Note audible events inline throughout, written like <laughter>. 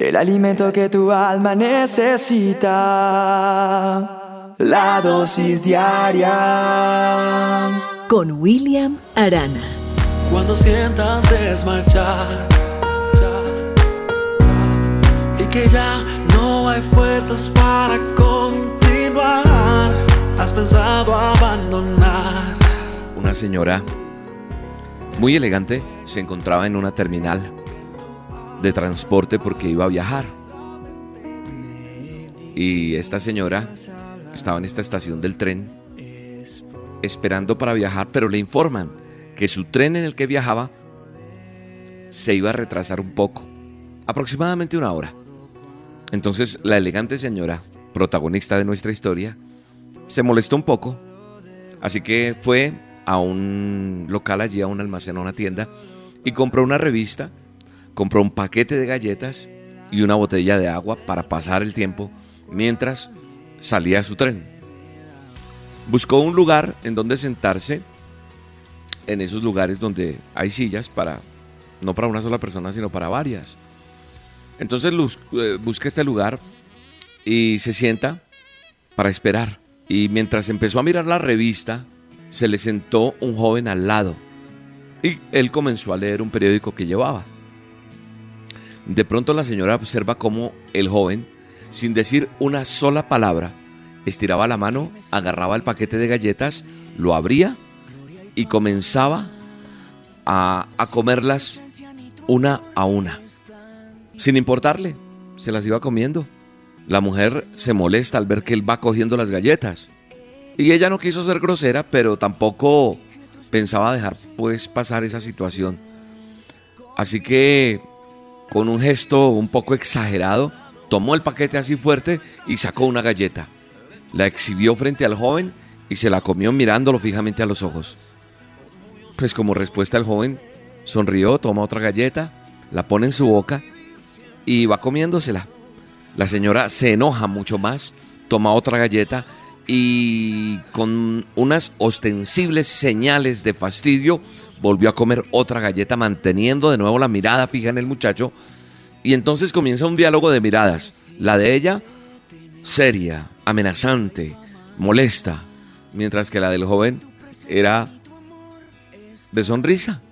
el alimento que tu alma necesita, la dosis diaria. Con William Arana. Cuando sientas desmayar y que ya no hay fuerzas para continuar, has pensado abandonar. Una señora muy elegante se encontraba en una terminal de transporte porque iba a viajar. Y esta señora estaba en esta estación del tren esperando para viajar, pero le informan que su tren en el que viajaba se iba a retrasar un poco, aproximadamente una hora. Entonces la elegante señora, protagonista de nuestra historia, se molestó un poco, así que fue a un local allí, a un almacén, a una tienda, y compró una revista, compró un paquete de galletas y una botella de agua para pasar el tiempo mientras salía su tren. Buscó un lugar en donde sentarse, en esos lugares donde hay sillas para, no para una sola persona, sino para varias. Entonces eh, busca este lugar y se sienta para esperar. Y mientras empezó a mirar la revista, se le sentó un joven al lado y él comenzó a leer un periódico que llevaba. De pronto la señora observa cómo el joven, sin decir una sola palabra, estiraba la mano, agarraba el paquete de galletas, lo abría y comenzaba a, a comerlas una a una. Sin importarle, se las iba comiendo. La mujer se molesta al ver que él va cogiendo las galletas. Y ella no quiso ser grosera, pero tampoco pensaba dejar pues pasar esa situación. Así que con un gesto un poco exagerado, tomó el paquete así fuerte y sacó una galleta. La exhibió frente al joven y se la comió mirándolo fijamente a los ojos. Pues como respuesta el joven sonrió, toma otra galleta, la pone en su boca y va comiéndosela. La señora se enoja mucho más, toma otra galleta y con unas ostensibles señales de fastidio volvió a comer otra galleta manteniendo de nuevo la mirada fija en el muchacho y entonces comienza un diálogo de miradas. La de ella seria, amenazante, molesta, mientras que la del joven era de sonrisa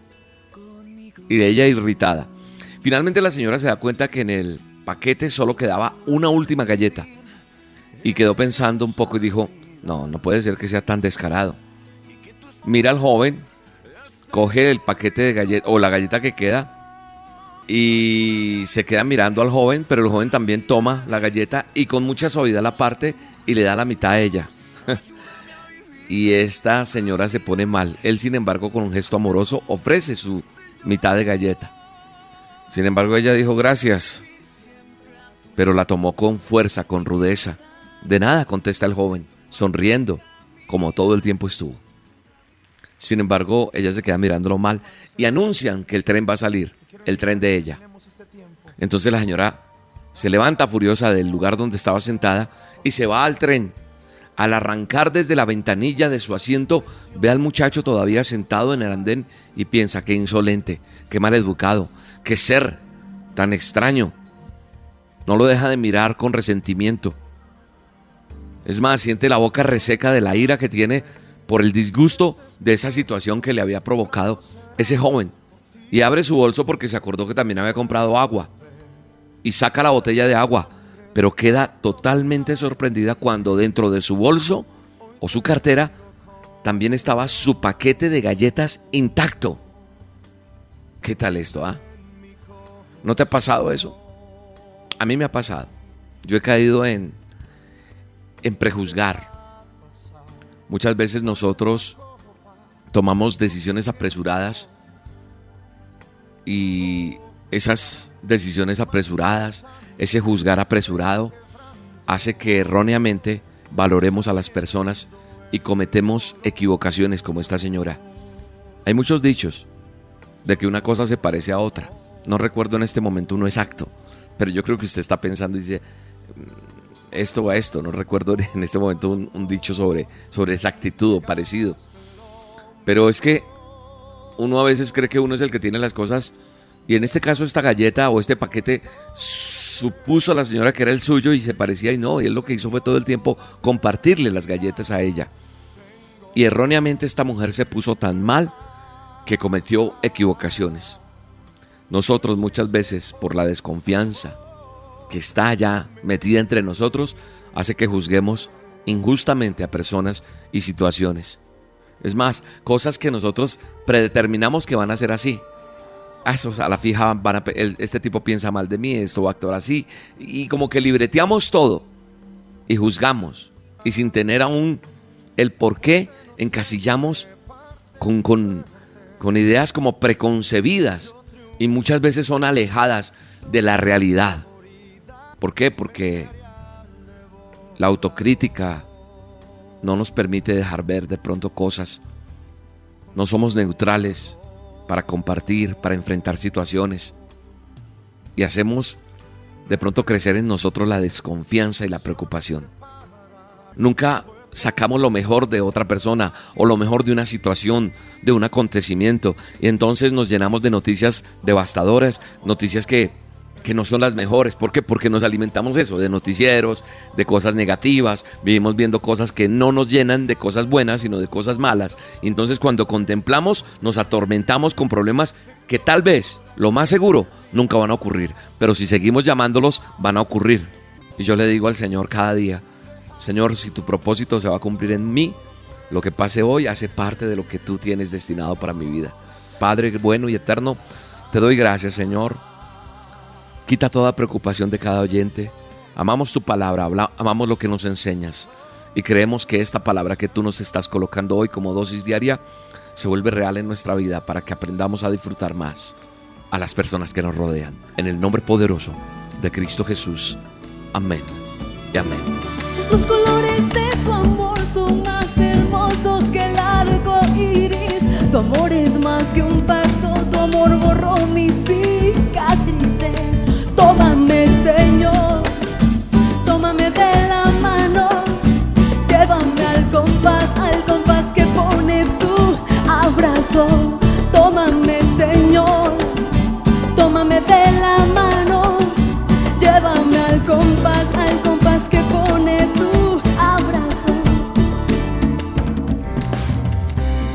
y de ella irritada. Finalmente la señora se da cuenta que en el paquete solo quedaba una última galleta y quedó pensando un poco y dijo, no, no puede ser que sea tan descarado. Mira al joven, coge el paquete de galletas o la galleta que queda y se queda mirando al joven, pero el joven también toma la galleta y con mucha suavidad la parte y le da la mitad a ella. <laughs> y esta señora se pone mal. Él, sin embargo, con un gesto amoroso, ofrece su mitad de galleta. Sin embargo, ella dijo gracias, pero la tomó con fuerza, con rudeza. De nada, contesta el joven, sonriendo, como todo el tiempo estuvo. Sin embargo, ella se queda mirándolo mal y anuncian que el tren va a salir, el tren de ella. Entonces la señora se levanta furiosa del lugar donde estaba sentada y se va al tren. Al arrancar desde la ventanilla de su asiento, ve al muchacho todavía sentado en el andén y piensa, qué insolente, qué mal educado, qué ser tan extraño. No lo deja de mirar con resentimiento. Es más, siente la boca reseca de la ira que tiene por el disgusto de esa situación que le había provocado ese joven. Y abre su bolso porque se acordó que también había comprado agua. Y saca la botella de agua, pero queda totalmente sorprendida cuando dentro de su bolso o su cartera también estaba su paquete de galletas intacto. ¿Qué tal esto, ah? ¿No te ha pasado eso? A mí me ha pasado. Yo he caído en en prejuzgar. Muchas veces nosotros tomamos decisiones apresuradas y esas decisiones apresuradas, ese juzgar apresurado, hace que erróneamente valoremos a las personas y cometemos equivocaciones como esta señora. Hay muchos dichos de que una cosa se parece a otra. No recuerdo en este momento uno exacto, pero yo creo que usted está pensando y dice, esto o esto, no recuerdo <laughs> en este momento un, dicho sobre, sobre esa actitud o parecido. Pero es que uno a veces cree que uno es el que tiene las cosas y en este caso esta galleta o este paquete supuso la señora que era el suyo y se parecía y no, y él lo que hizo fue todo el tiempo compartirle las galletas a ella. Y erróneamente esta mujer se puso tan mal que cometió equivocaciones. Nosotros muchas veces, por la desconfianza que está ya metida entre nosotros, hace que juzguemos injustamente a personas y situaciones. Es más, cosas que nosotros predeterminamos que van a ser así. Ah, a la fija, este tipo piensa mal de mí, esto va a actuar así. Y como que libreteamos todo y juzgamos. Y sin tener aún el por qué, encasillamos con, con, con ideas como preconcebidas y muchas veces son alejadas de la realidad. ¿Por qué? Porque la autocrítica no nos permite dejar ver de pronto cosas. No somos neutrales para compartir, para enfrentar situaciones. Y hacemos de pronto crecer en nosotros la desconfianza y la preocupación. Nunca sacamos lo mejor de otra persona o lo mejor de una situación, de un acontecimiento. Y entonces nos llenamos de noticias devastadoras, noticias que que no son las mejores. ¿Por qué? Porque nos alimentamos eso, de noticieros, de cosas negativas, vivimos viendo cosas que no nos llenan de cosas buenas, sino de cosas malas. Entonces cuando contemplamos, nos atormentamos con problemas que tal vez, lo más seguro, nunca van a ocurrir. Pero si seguimos llamándolos, van a ocurrir. Y yo le digo al Señor cada día, Señor, si tu propósito se va a cumplir en mí, lo que pase hoy hace parte de lo que tú tienes destinado para mi vida. Padre bueno y eterno, te doy gracias, Señor Quita toda preocupación de cada oyente. Amamos tu palabra, amamos lo que nos enseñas y creemos que esta palabra que tú nos estás colocando hoy como dosis diaria se vuelve real en nuestra vida para que aprendamos a disfrutar más a las personas que nos rodean. En el nombre poderoso de Cristo Jesús. Amén y amén.